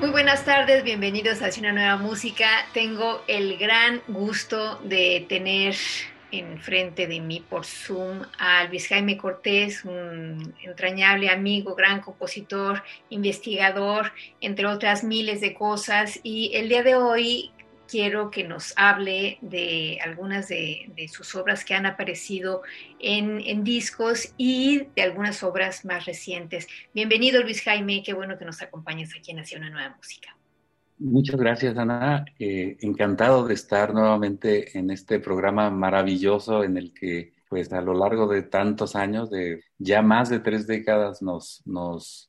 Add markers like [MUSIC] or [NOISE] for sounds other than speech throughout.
Muy buenas tardes, bienvenidos a una nueva música. Tengo el gran gusto de tener enfrente de mí por Zoom a Luis Jaime Cortés, un entrañable amigo, gran compositor, investigador, entre otras miles de cosas. Y el día de hoy quiero que nos hable de algunas de, sus obras que han aparecido en, discos y de algunas obras más recientes. Bienvenido Luis Jaime, qué bueno que nos acompañes aquí en Nación una Nueva Música. Muchas gracias Ana, eh, encantado de estar nuevamente en este programa maravilloso en el que pues a lo largo de tantos años, de ya más de tres décadas, nos, nos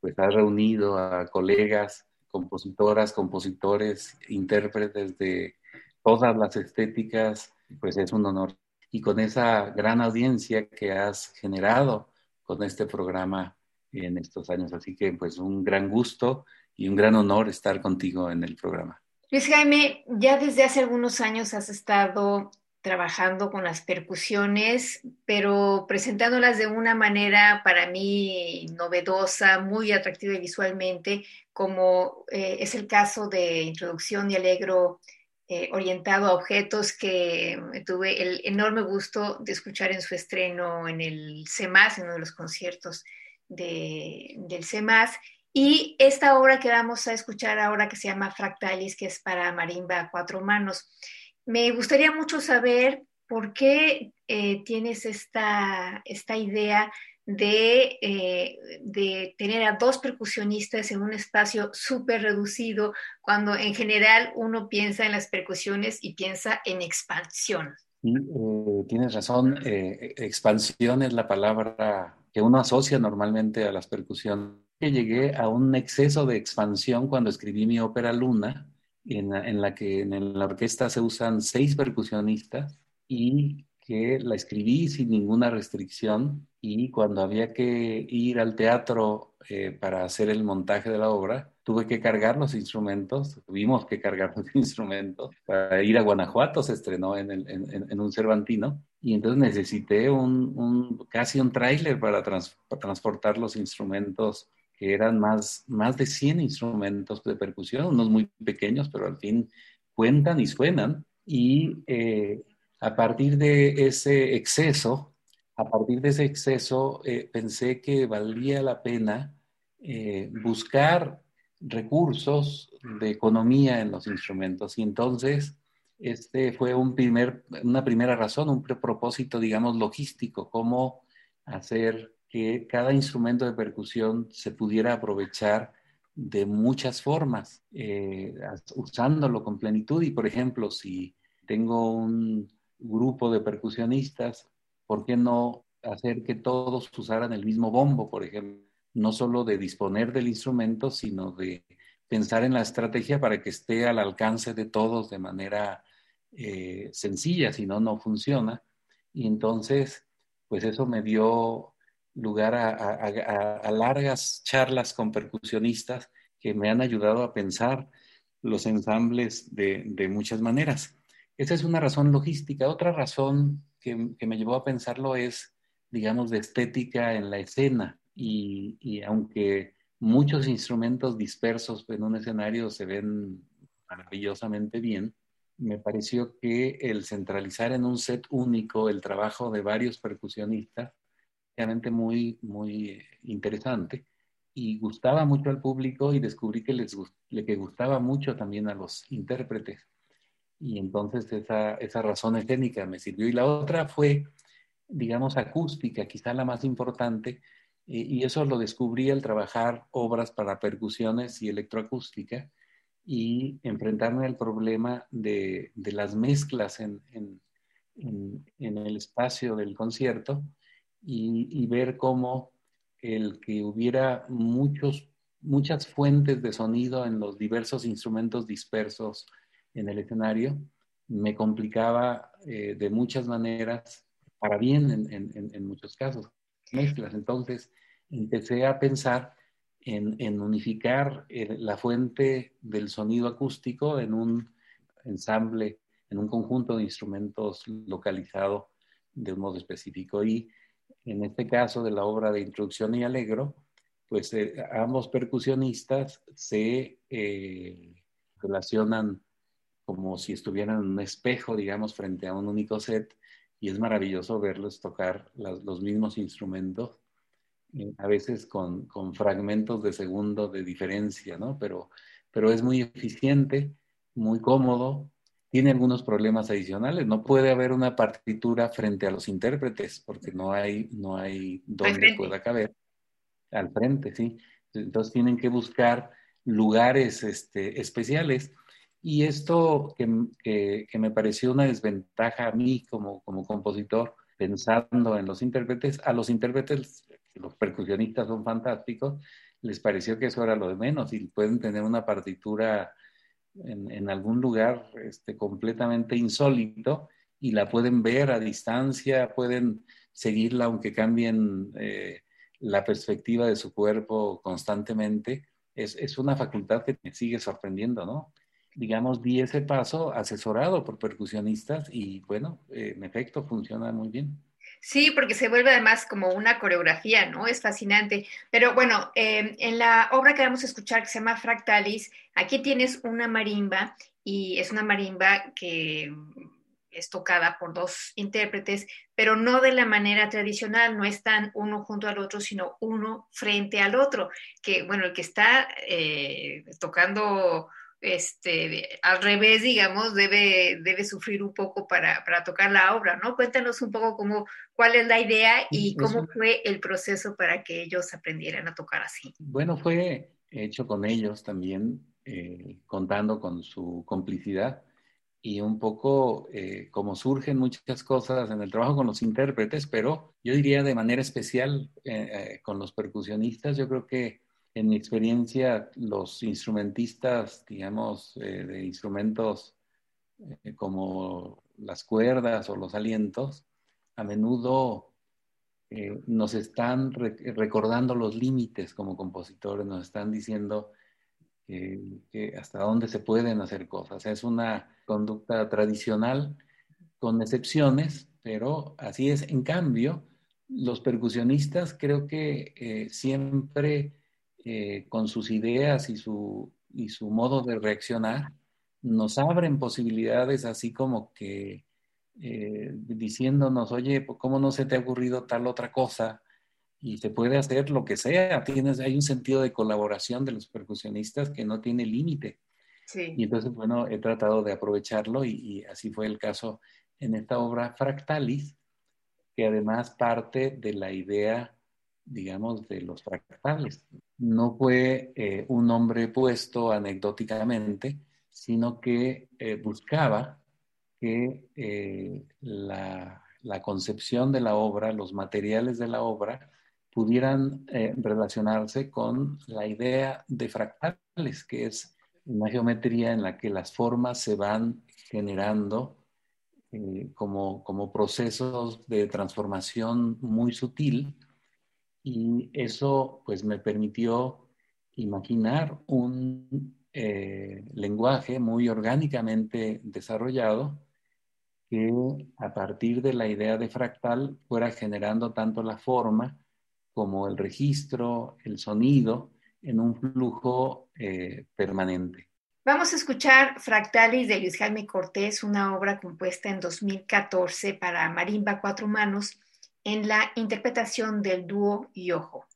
pues, ha reunido a colegas compositoras, compositores, intérpretes de todas las estéticas, pues es un honor. Y con esa gran audiencia que has generado con este programa en estos años. Así que pues un gran gusto y un gran honor estar contigo en el programa. Luis Jaime, ya desde hace algunos años has estado trabajando con las percusiones, pero presentándolas de una manera para mí novedosa, muy atractiva visualmente, como eh, es el caso de Introducción y Alegro eh, orientado a objetos que tuve el enorme gusto de escuchar en su estreno en el CEMAS, en uno de los conciertos del CEMAS. Y esta obra que vamos a escuchar ahora que se llama Fractalis, que es para marimba a cuatro manos. Me gustaría mucho saber por qué eh, tienes esta, esta idea de, eh, de, tener a dos percusionistas en un espacio súper reducido, cuando en general uno piensa en las percusiones y piensa en expansión. Eh, tienes razón, expansión es la palabra que uno asocia normalmente a las percusiones. Llegué a un exceso de expansión cuando escribí mi ópera Luna, en, la que en la orquesta se usan seis percusionistas y que la escribí sin ninguna restricción y cuando había que ir al teatro eh, para hacer el montaje de la obra, tuve que cargar los instrumentos, tuvimos que cargar [LAUGHS] los instrumentos para ir a Guanajuato, se estrenó en, en, un Cervantino y entonces necesité un, casi un tráiler para transportar los instrumentos que eran más, más de 100 instrumentos de percusión, unos muy pequeños, pero al fin cuentan y suenan. Y eh, a partir de ese exceso, a partir de ese exceso, eh, pensé que valía la pena eh, buscar recursos de economía en los instrumentos. Y entonces, este fue un primer, una primera razón, un propósito, digamos, logístico, cómo hacer que cada instrumento de percusión se pudiera aprovechar de muchas formas, eh, usándolo con plenitud. Y por ejemplo, si tengo un grupo de percusionistas, ¿por qué no hacer que todos usaran el mismo bombo, por ejemplo? No solo de disponer del instrumento, sino de pensar en la estrategia para que esté al alcance de todos de manera eh, sencilla, si no, no funciona. Y entonces, pues eso me dio lugar a, largas charlas con percusionistas que me han ayudado a pensar los ensambles de, muchas maneras. Esa es una razón logística. Otra razón que, me llevó a pensarlo es, digamos, de estética en la escena. Y, aunque muchos instrumentos dispersos en un escenario se ven maravillosamente bien, me pareció que el centralizar en un set único el trabajo de varios percusionistas muy, muy interesante. y gustaba mucho al público y descubrí que les que gustaba mucho también a los intérpretes. Y entonces esa, esa razón escénica me sirvió. Y la otra fue, digamos, acústica, quizá la más importante, y eso lo descubrí al trabajar obras para percusiones y electroacústica y enfrentarme al problema de, de las mezclas en, en, en, el espacio del concierto y, y ver cómo el que hubiera muchos, muchas fuentes de sonido en los diversos instrumentos dispersos en el escenario me complicaba eh, de muchas maneras, para bien en, en, en, muchos casos, mezclas. Entonces empecé a pensar en, en unificar eh, la fuente del sonido acústico en un ensamble, en un conjunto de instrumentos localizado de un modo específico. Y en este caso de la obra de Introducción y Alegro, pues eh, ambos percusionistas se eh, relacionan como si estuvieran en un espejo, digamos, frente a un único set, y es maravilloso verlos tocar los mismos instrumentos, eh, a veces con, con, fragmentos de segundo de diferencia, ¿no? Pero, pero es muy eficiente, muy cómodo, tiene algunos problemas adicionales. No puede haber una partitura frente a los intérpretes porque no hay, no hay donde pueda caber. Al frente, sí. Entonces tienen que buscar lugares este, especiales. Y esto que, que, me pareció una desventaja a mí como, como compositor, pensando en los intérpretes, a los intérpretes, los percusionistas son fantásticos, les pareció que eso era lo de menos y pueden tener una partitura en, algún lugar este, completamente insólito y la pueden ver a distancia, pueden seguirla aunque cambien eh, la perspectiva de su cuerpo constantemente. Es, es, una facultad que me sigue sorprendiendo, ¿no? Digamos, di ese paso asesorado por percusionistas y bueno, en efecto funciona muy bien. Sí, porque se vuelve además como una coreografía, ¿no? Es fascinante. Pero bueno, em, en la obra que vamos a escuchar que se llama Fractalis, aquí tienes una marimba y es una marimba que es tocada por dos intérpretes, pero no de la manera tradicional, no están uno junto al otro, sino uno frente al otro, que bueno, el que está eh, tocando este, al revés, digamos, debe, debe sufrir un poco para, para, tocar la obra, ¿no? Cuéntanos un poco cómo, cuál es la idea y cómo fue el proceso para que ellos aprendieran a tocar así. Bueno, fue hecho con ellos también, eh, contando con su complicidad y un poco eh, como surgen muchas cosas en el trabajo con los intérpretes, pero yo diría de manera especial eh, con los percusionistas, yo creo que en mi experiencia, los instrumentistas, digamos, eh, de instrumentos eh, como las cuerdas o los alientos, a menudo eh, nos están recordando los límites como compositores, nos están diciendo hasta dónde se pueden hacer cosas. Es una conducta tradicional con excepciones, pero así es. En cambio, los percusionistas creo que siempre eh, con sus ideas y su, y su modo de reaccionar, nos abren posibilidades así como que eh, diciéndonos, oye, ¿cómo no se te ha ocurrido tal otra cosa? Y se puede hacer lo que sea. Tienes, hay un sentido de colaboración de los percusionistas que no tiene límite. Sí. Y entonces, bueno, he tratado de aprovecharlo y, y, así fue el caso en esta obra Fractalis, que además parte de la idea, digamos, de los fractales. No fue eh, un nombre puesto anecdóticamente, sino que eh, buscaba que eh, la, concepción de la obra, los materiales de la obra, pudieran relacionarse con la idea de fractales, que es una geometría en la que las formas se van generando como, como procesos de transformación muy sutil y eso pues me permitió imaginar un eh, lenguaje muy orgánicamente desarrollado que a partir de la idea de fractal fuera generando tanto la forma como el registro, el sonido, en un flujo eh, permanente. Vamos a escuchar Fractalis de Luis Jaime Cortés, una obra compuesta en 2014 para Marimba Cuatro Manos en la interpretación del dúo Yojo.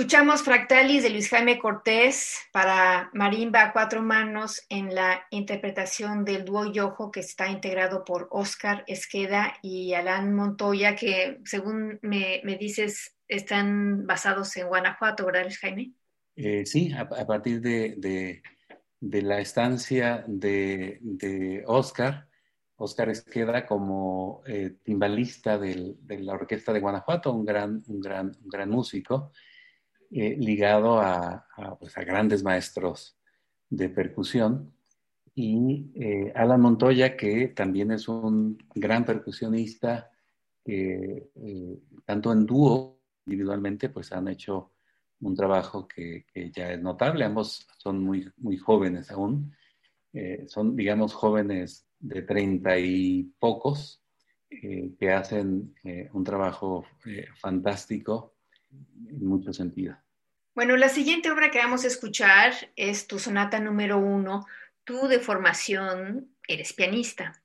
Escuchamos Fractalis de Luis Jaime Cortés para marimba a cuatro manos en la interpretación del dúo Yojo que está integrado por Oscar Esqueda y Alan Montoya, que según me, dices están basados en Guanajuato, ¿verdad Luis Jaime? Eh, sí, a, partir de, la estancia de, Oscar, Oscar Esqueda como eh, timbalista de la Orquesta de Guanajuato, un gran, un gran, un gran músico eh, ligado pues, a, grandes maestros de percusión. Y eh, Alan Montoya, que también es un gran percusionista, que eh, tanto en dúo, individualmente, pues han hecho un trabajo que, ya es notable. Ambos son muy, muy jóvenes aún. son, digamos, jóvenes de treinta y pocos que hacen un trabajo fantástico en muchos sentidos. Bueno, la siguiente obra que vamos a escuchar es tu sonata número uno. Tú de formación eres pianista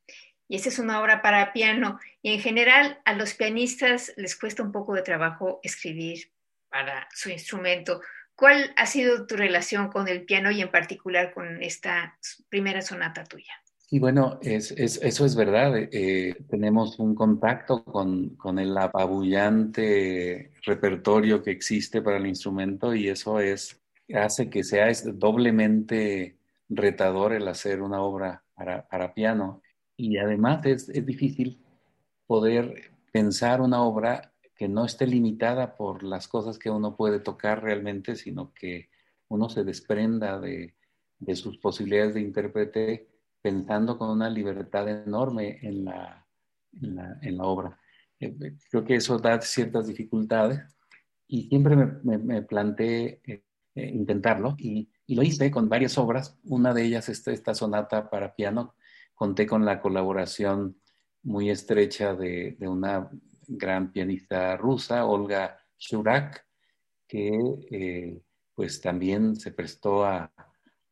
y esa es una obra para piano y en general a los pianistas les cuesta un poco de trabajo escribir para su instrumento. ¿Cuál ha sido tu relación con el piano y en particular con esta primera sonata tuya? Y bueno, es, eso es verdad. Eh, tenemos un contacto con, el apabullante repertorio que existe para el instrumento y eso es, hace que sea doblemente retador el hacer una obra para, piano. Y además es, es difícil poder pensar una obra que no esté limitada por las cosas que uno puede tocar realmente, sino que uno se desprenda de, de sus posibilidades de intérprete pensando con una libertad enorme en la, en la, obra. Eh, eh, creo que eso da ciertas dificultades y siempre me, me, planteé eh, intentarlo y, y, lo hice con varias obras. Una de ellas es esta sonata para piano. Conté con la colaboración muy estrecha de, de una gran pianista rusa, Olga Shurak, que pues también se prestó a,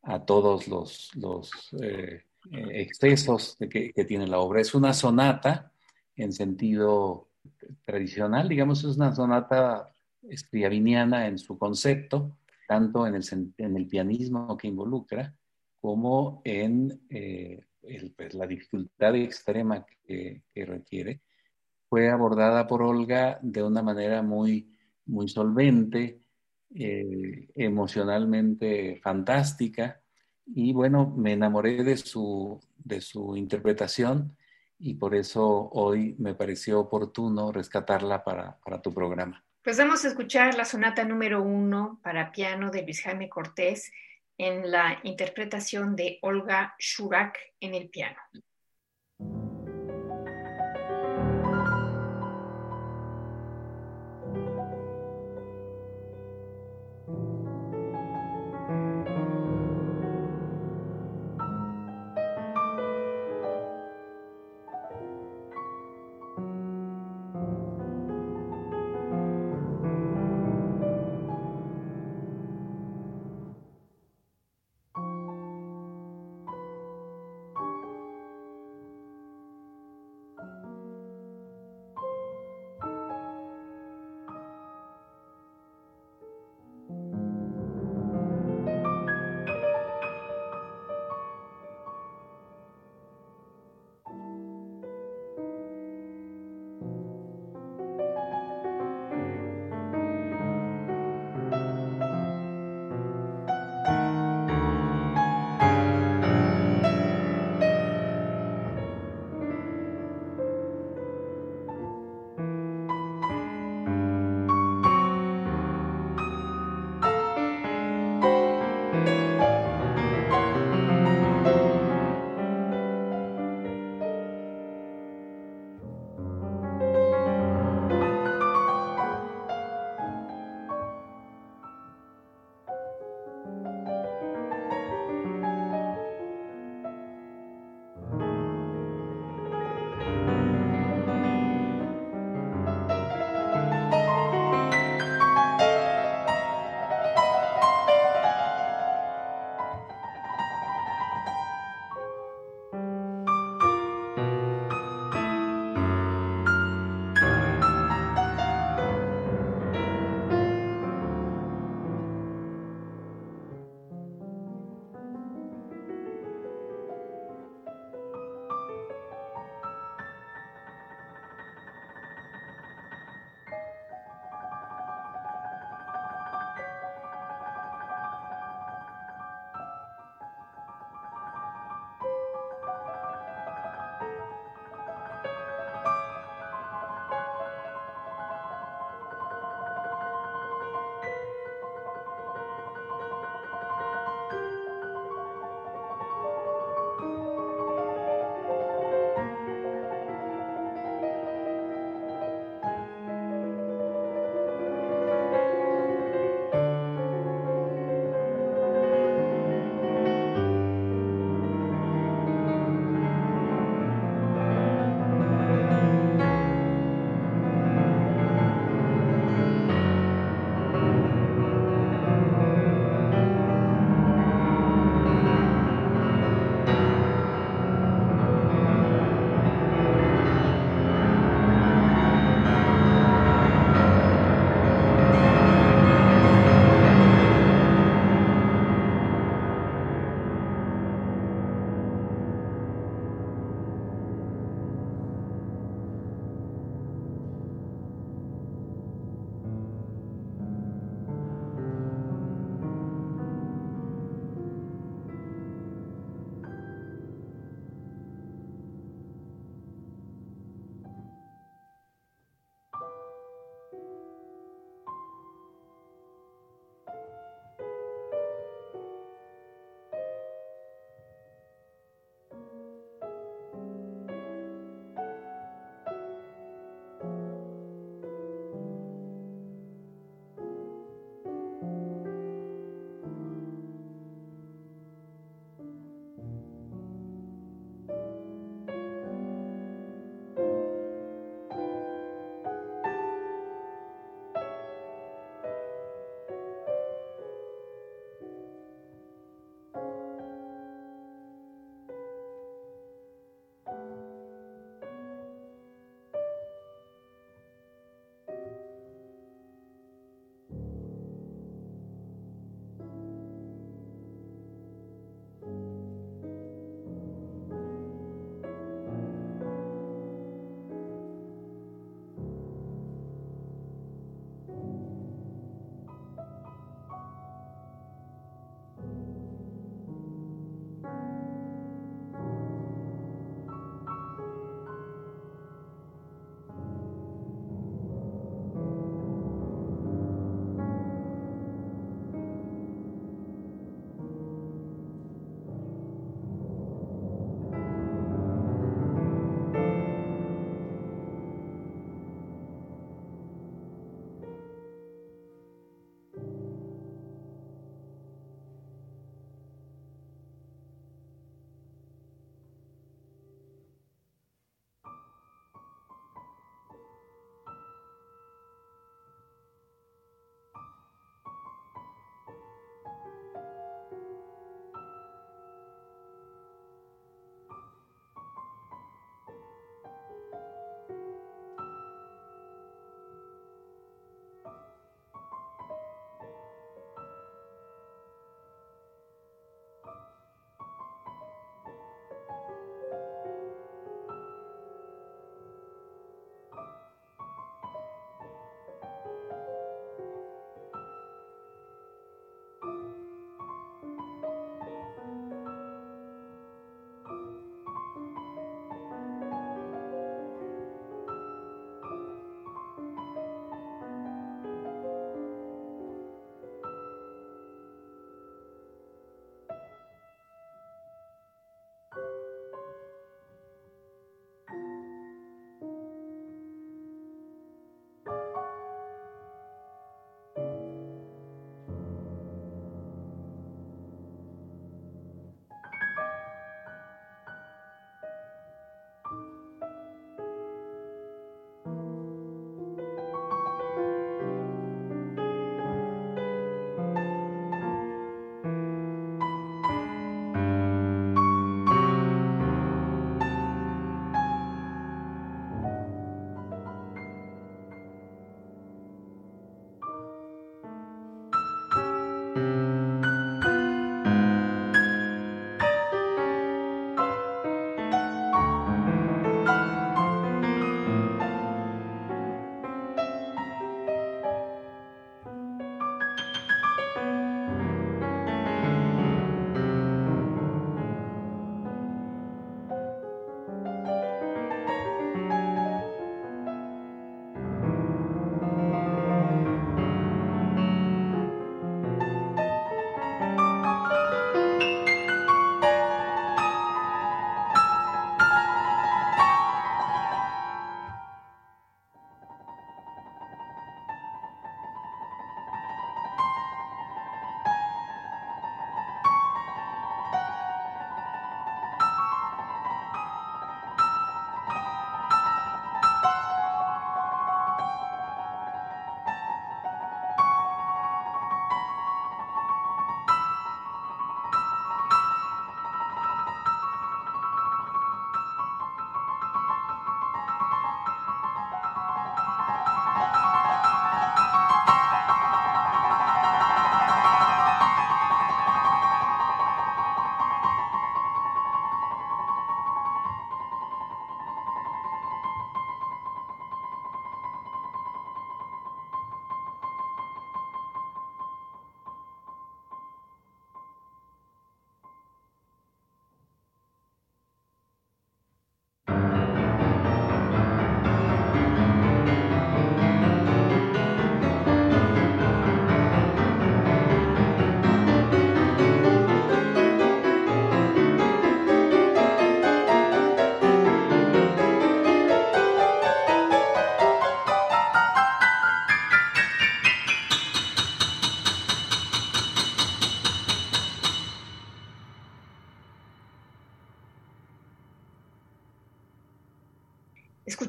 a todos los, los eh, excesos que, tiene la obra. Es una sonata en sentido tradicional, digamos, es una sonata scriabiniana en su concepto, tanto en el, en el pianismo que involucra como en eh, pues, la dificultad extrema que, requiere. Fue abordada por Olga de una manera muy, muy solvente, eh, emocionalmente fantástica, y bueno, me enamoré de su, de su interpretación y por eso hoy me pareció oportuno rescatarla para, para tu programa. Pues vamos a escuchar la sonata número uno para piano de Luis Jaime Cortés en la interpretación de Olga Shurak en el piano.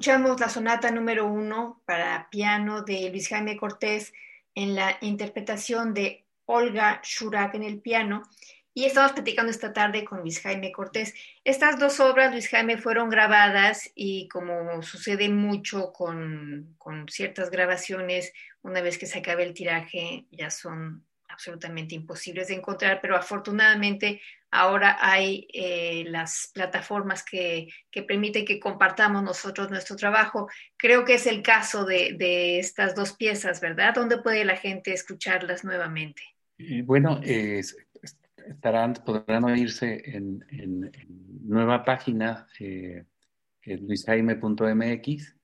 Escuchamos la sonata número uno para piano de Luis Jaime Cortés en la interpretación de Olga Shurak en el piano. Y estamos platicando esta tarde con Luis Jaime Cortés. Estas dos obras, Luis Jaime, fueron grabadas y como sucede mucho con, con ciertas grabaciones, una vez que se acabe el tiraje ya son absolutamente imposibles de encontrar, pero afortunadamente ahora hay eh, las plataformas que, que, permiten que compartamos nosotros nuestro trabajo. Creo que es el caso de, de estas dos piezas, ¿verdad? ¿Dónde puede la gente escucharlas nuevamente? Bueno, podrán oírse en, en, nueva página, eh, luisjaime.mx,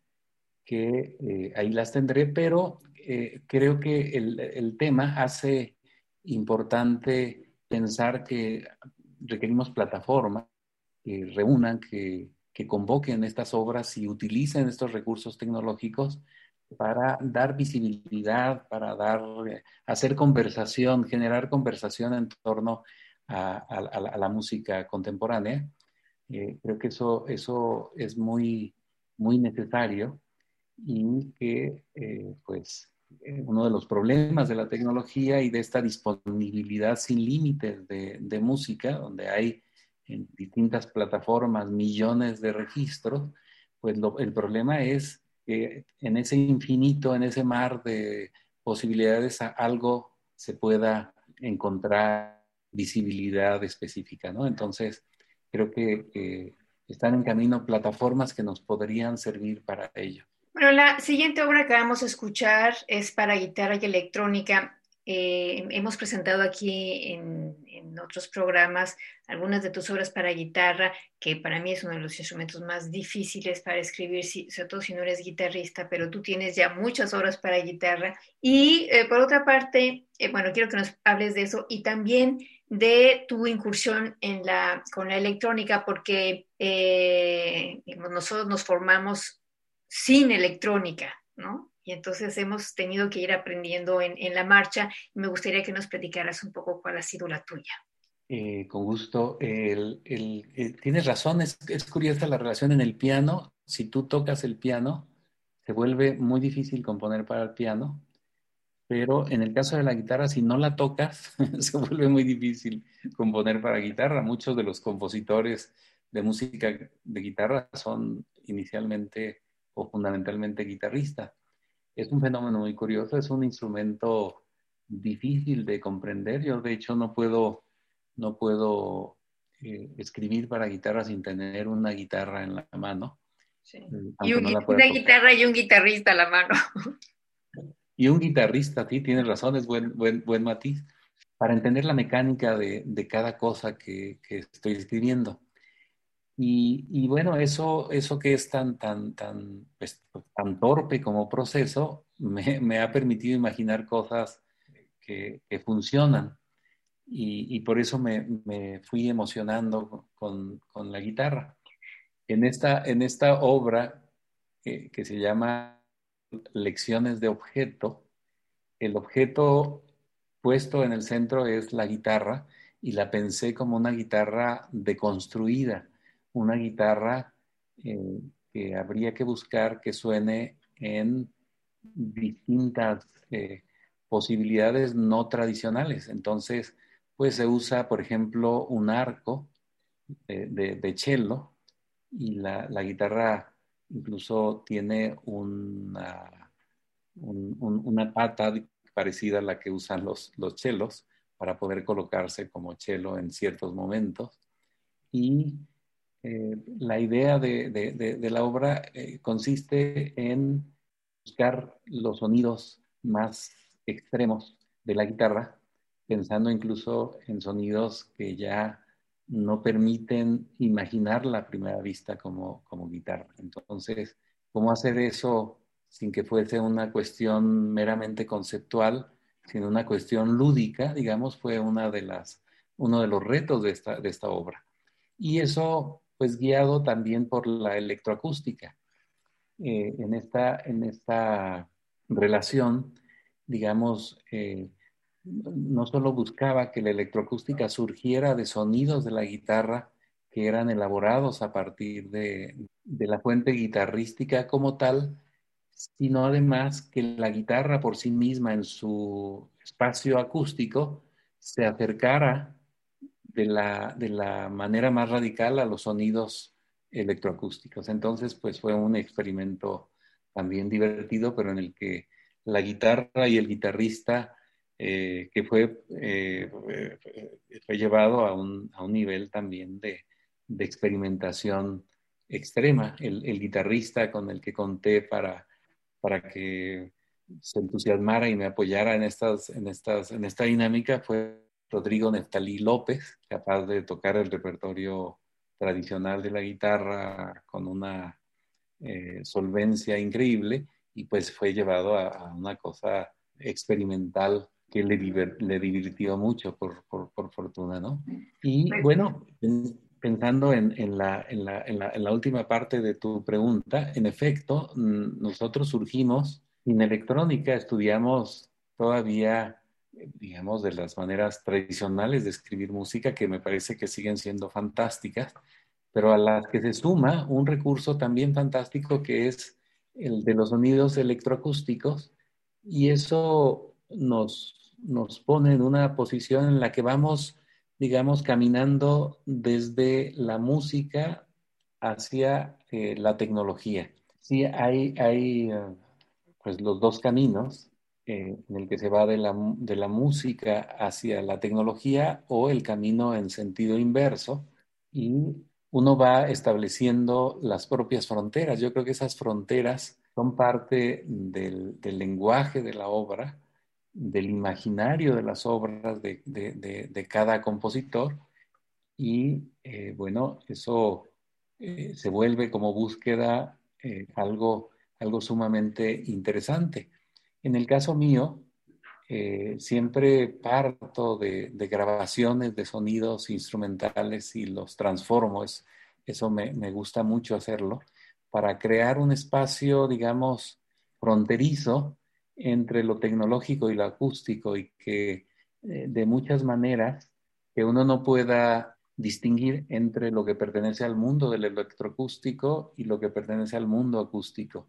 que eh, ahí las tendré, pero eh, creo que el, el tema hace importante pensar que requerimos plataformas que reúnan, que, que convoquen estas obras y utilicen estos recursos tecnológicos para dar visibilidad, para dar, hacer conversación, generar conversación en torno a, la música contemporánea. Eh, creo que eso, eso es muy, muy necesario y que, eh, pues, uno de los problemas de la tecnología y de esta disponibilidad sin límites de, música, donde hay en distintas plataformas millones de registros, pues el problema es que en ese infinito, en ese mar de posibilidades, algo se pueda encontrar visibilidad específica, ¿no? Entonces, creo que están en camino plataformas que nos podrían servir para ello. Bueno, la siguiente obra que vamos a escuchar es para guitarra y electrónica. Eh, hemos presentado aquí en, en, otros programas algunas de tus obras para guitarra, que para mí es uno de los instrumentos más difíciles para escribir, si, sobre todo si no eres guitarrista, pero tú tienes ya muchas obras para guitarra. Y eh, por otra parte, eh, bueno, quiero que nos hables de eso y también de tu incursión en la, con la electrónica, porque eh, nosotros nos formamos sin electrónica, ¿no? Y entonces hemos tenido que ir aprendiendo en, la marcha me gustaría que nos platicaras un poco cuál ha sido la tuya. Eh, con gusto. El, el, eh, tienes razón, es, curiosa la relación en el piano. Si tú tocas el piano, se vuelve muy difícil componer para el piano, pero en el caso de la guitarra, si no la tocas, [LAUGHS] se vuelve muy difícil componer para guitarra. Muchos de los compositores de música de guitarra son inicialmente o fundamentalmente guitarrista. Es un fenómeno muy curioso, es un instrumento difícil de comprender. Yo de hecho no puedo, no puedo eh, escribir para guitarra sin tener una guitarra en la mano. Sí. Eh, y un, no una guitarra y un guitarrista a la mano. [LAUGHS] Y un guitarrista, sí, tienes razón, es buen, buen, buen matiz, para entender la mecánica de, de cada cosa que, que estoy escribiendo. Y, y, bueno, eso, eso que es tan, tan, tan, pues, tan torpe como proceso, [LAUGHS] me, me, ha permitido imaginar cosas que, que funcionan. Y, y, por eso me, me fui emocionando con, con, la guitarra. En esta, en esta obra que, que se llama Lecciones de objeto, el objeto puesto en el centro es la guitarra y la pensé como una guitarra deconstruida una guitarra eh, que habría que buscar que suene en distintas eh, posibilidades no tradicionales. Entonces, pues se usa, por ejemplo, un arco de, de, de cello y la, la, guitarra incluso tiene una, un, un, una pata parecida a la que usan los, los chelos para poder colocarse como cello en ciertos momentos. Y eh, la idea de, la obra eh, consiste en buscar los sonidos más extremos de la guitarra, pensando incluso en sonidos que ya no permiten imaginar la primera vista como, guitarra. Entonces, ¿cómo hacer eso sin que fuese una cuestión meramente conceptual, sino una cuestión lúdica, digamos, fue una de uno de los retos de esta, de esta obra. Y eso pues guiado también por la electroacústica. Eh, en, esta, en esta relación, digamos, eh, no solo buscaba que la electroacústica surgiera de sonidos de la guitarra que eran elaborados a partir de, de la fuente guitarrística como tal, sino además que la guitarra por sí misma en su espacio acústico se acercara de la, de la manera más radical a los sonidos electroacústicos. Entonces, pues fue un experimento también divertido, pero en el que la guitarra y el guitarrista, eh, que fue, eh, fue llevado a un, a un nivel también de, de experimentación extrema. El, el, guitarrista con el que conté para, para que se entusiasmara y me apoyara en, estas, en, estas, en esta dinámica fue Rodrigo Neftalí López, capaz de tocar el repertorio tradicional de la guitarra con una eh, solvencia increíble y pues fue llevado a, una cosa experimental que le, le divirtió mucho por, por, por, fortuna, ¿no? Y pues bueno, pensando en, en, la, en, la, en, la, última parte de tu pregunta, en efecto, nosotros surgimos en electrónica, estudiamos todavía, digamos, de las maneras tradicionales de escribir música que me parece que siguen siendo fantásticas, pero a las que se suma un recurso también fantástico que es el de los sonidos electroacústicos y eso nos, nos pone en una posición en la que vamos digamos, caminando desde la música hacia eh, la tecnología. Sí, hay, hay eh, pues los dos caminos eh, en el que se va de la, de la música hacia la tecnología o el camino en sentido inverso y uno va estableciendo las propias fronteras. Yo creo que esas fronteras son parte del, del lenguaje de la obra del imaginario de las obras de, cada compositor y eh, bueno, eso eh, se vuelve como búsqueda eh, algo, algo sumamente interesante. En el caso mío, siempre parto de, grabaciones de sonidos instrumentales y los transformo, eso me, me gusta mucho hacerlo, para crear un espacio, digamos, fronterizo entre lo tecnológico y lo acústico y que eh, de muchas maneras que uno no pueda distinguir entre lo que pertenece al mundo del electroacústico y lo que pertenece al mundo acústico.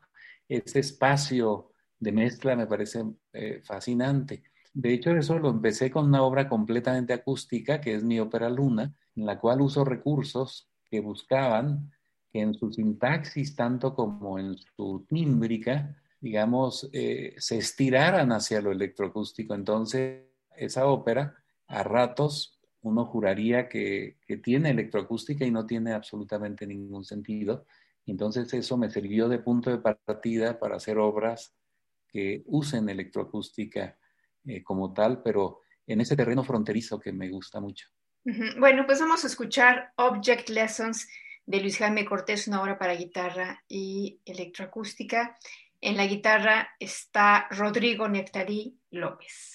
Ese espacio de mezcla me parece eh, fascinante. De hecho, eso lo empecé con una obra completamente acústica, que es mi ópera Luna, en la cual uso recursos que buscaban que en su sintaxis, tanto como en su tímbrica, digamos, eh, se estiraran hacia lo electroacústico. Entonces, esa ópera, a ratos, uno juraría que, tiene electroacústica y no tiene absolutamente ningún sentido. Entonces, eso me sirvió de punto de partida para hacer obras que usen electroacústica eh, como tal, pero en ese terreno fronterizo que me gusta mucho. Bueno, pues vamos a escuchar Object Lessons de Luis Jaime Cortés, una obra para guitarra y electroacústica. En la guitarra está Rodrigo Nectarí López.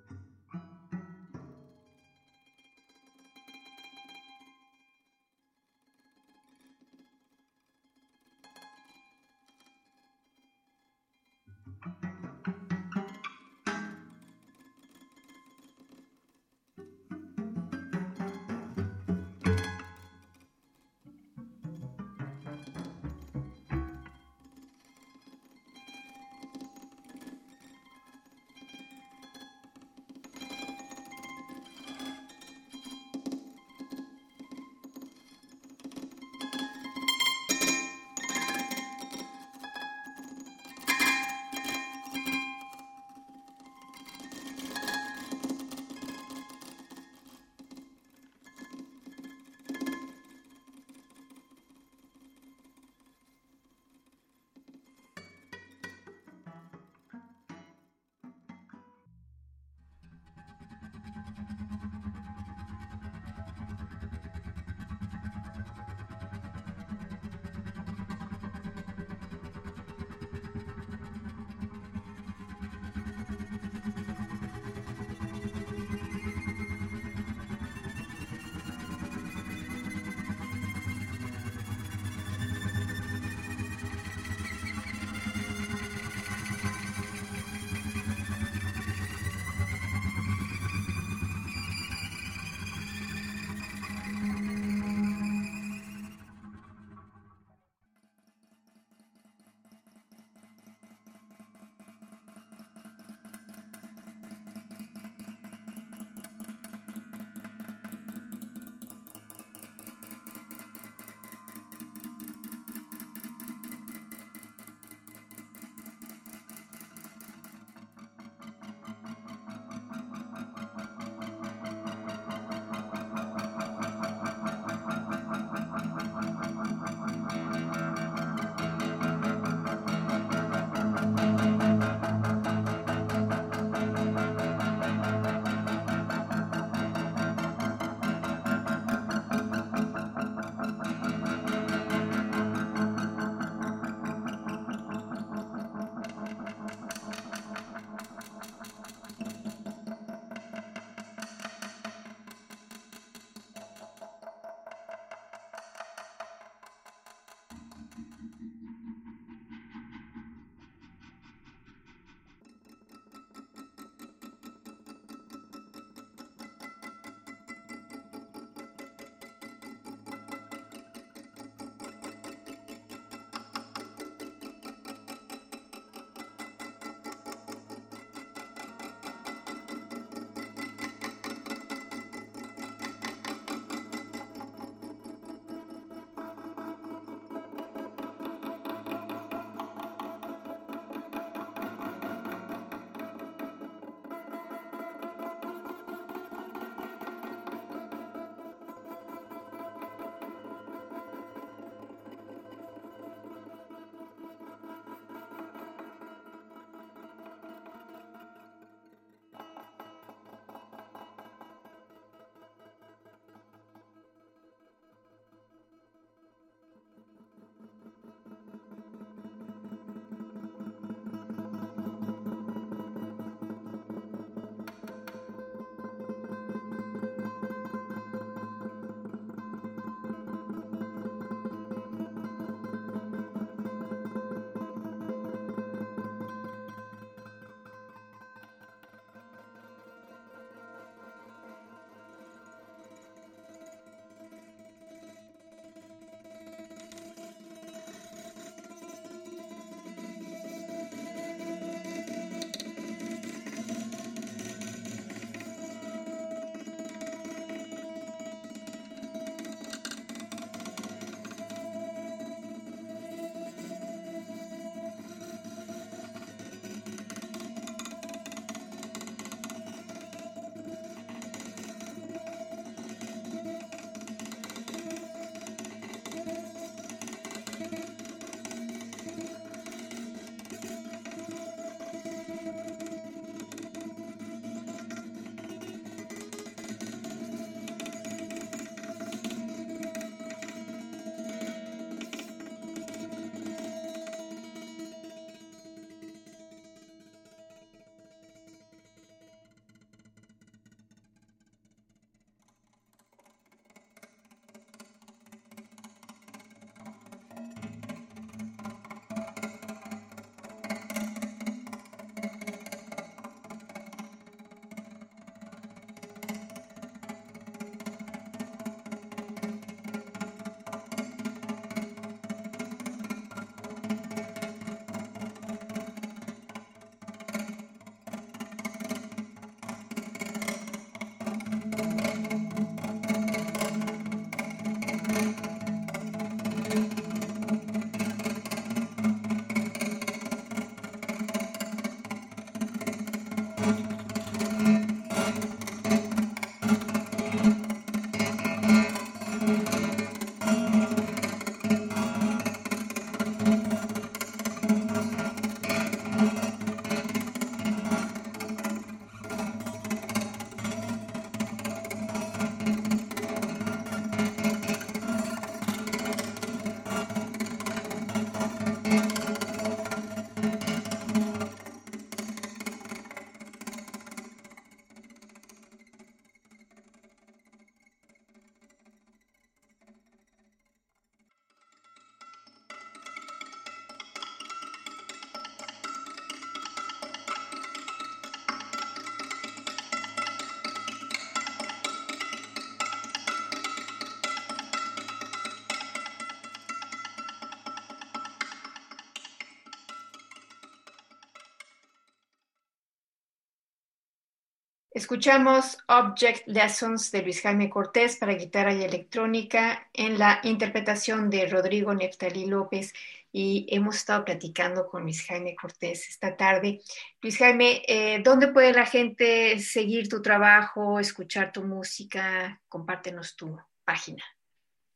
Escuchamos Object Lessons de Luis Jaime Cortés para guitarra y electrónica en la interpretación de Rodrigo Neftalí López y hemos estado platicando con Luis Jaime Cortés esta tarde. Luis Jaime, eh, ¿dónde puede la gente seguir tu trabajo, escuchar tu música? Compártenos tu página.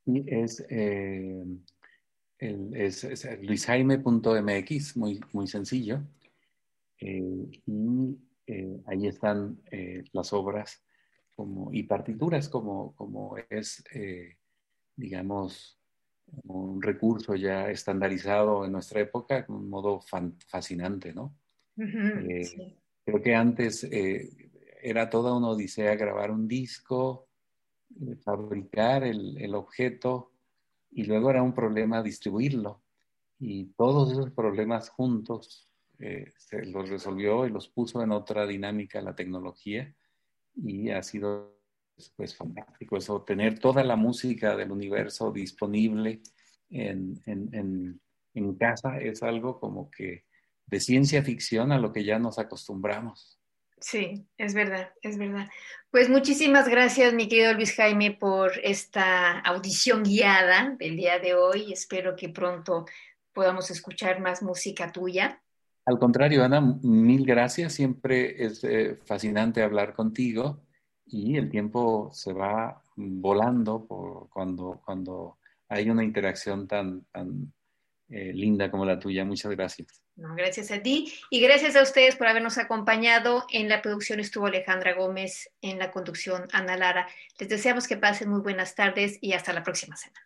Es, eh, es, luisjaime.mx, muy, muy sencillo. Eh, y eh, ahí están eh, las obras como, y partituras como, como es, eh, digamos, un recurso ya estandarizado en nuestra época, un modo fascinante, ¿no? Creo que antes era toda una odisea grabar un disco, fabricar el, el objeto y luego era un problema distribuirlo. Y todos esos problemas juntos eh, se los resolvió y los puso en otra dinámica la tecnología y ha sido pues fantástico eso, tener toda la música del universo disponible en, en, en, casa es algo como que de ciencia ficción a lo que ya nos acostumbramos. Sí, es verdad, es verdad. Pues muchísimas gracias, mi querido Luis Jaime, por esta audición guiada del día de hoy. Espero que pronto podamos escuchar más música tuya. Al contrario, Ana, mil gracias. Siempre es eh, fascinante hablar contigo y el tiempo se va volando por cuando, cuando hay una interacción tan, tan eh, linda como la tuya. Muchas gracias. gracias a ti y gracias a ustedes por habernos acompañado. En la producción estuvo Alejandra Gómez, en la conducción Ana Lara. Les deseamos que pasen muy buenas tardes y hasta la próxima semana.